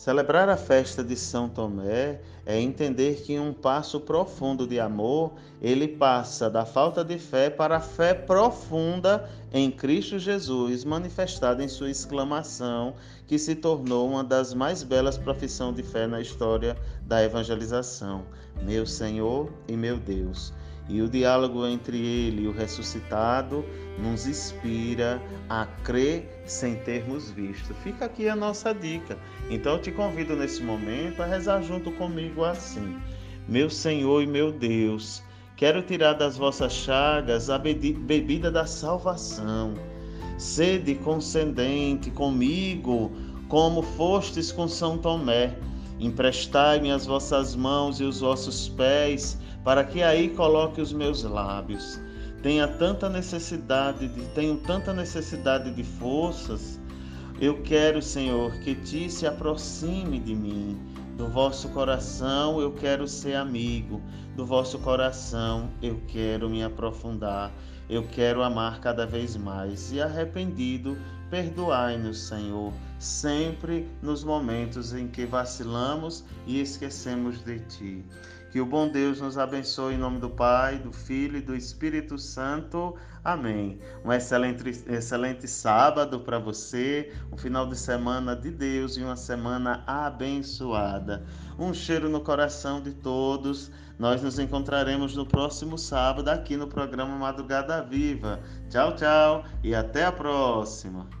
Celebrar a festa de São Tomé é entender que em um passo profundo de amor, ele passa da falta de fé para a fé profunda em Cristo Jesus, manifestada em sua exclamação, que se tornou uma das mais belas profissões de fé na história da evangelização: Meu Senhor e meu Deus. E o diálogo entre ele e o ressuscitado nos inspira a crer sem termos visto. Fica aqui a nossa dica. Então eu te convido nesse momento a rezar junto comigo assim: Meu Senhor e meu Deus, quero tirar das vossas chagas a bebida da salvação. Sede concedente comigo, como fostes com São Tomé. Emprestai-me as vossas mãos e os vossos pés para que aí coloque os meus lábios. Tenha tanta necessidade de, tenho tanta necessidade de forças. Eu quero, Senhor, que ti se aproxime de mim. Do vosso coração eu quero ser amigo, do vosso coração eu quero me aprofundar, eu quero amar cada vez mais. E arrependido, perdoai-nos, Senhor, sempre nos momentos em que vacilamos e esquecemos de ti. Que o bom Deus nos abençoe em nome do Pai, do Filho e do Espírito Santo. Amém. Um excelente, excelente sábado para você, um final de semana de Deus e uma semana abençoada. Um cheiro no coração de todos. Nós nos encontraremos no próximo sábado aqui no programa Madrugada Viva. Tchau, tchau e até a próxima.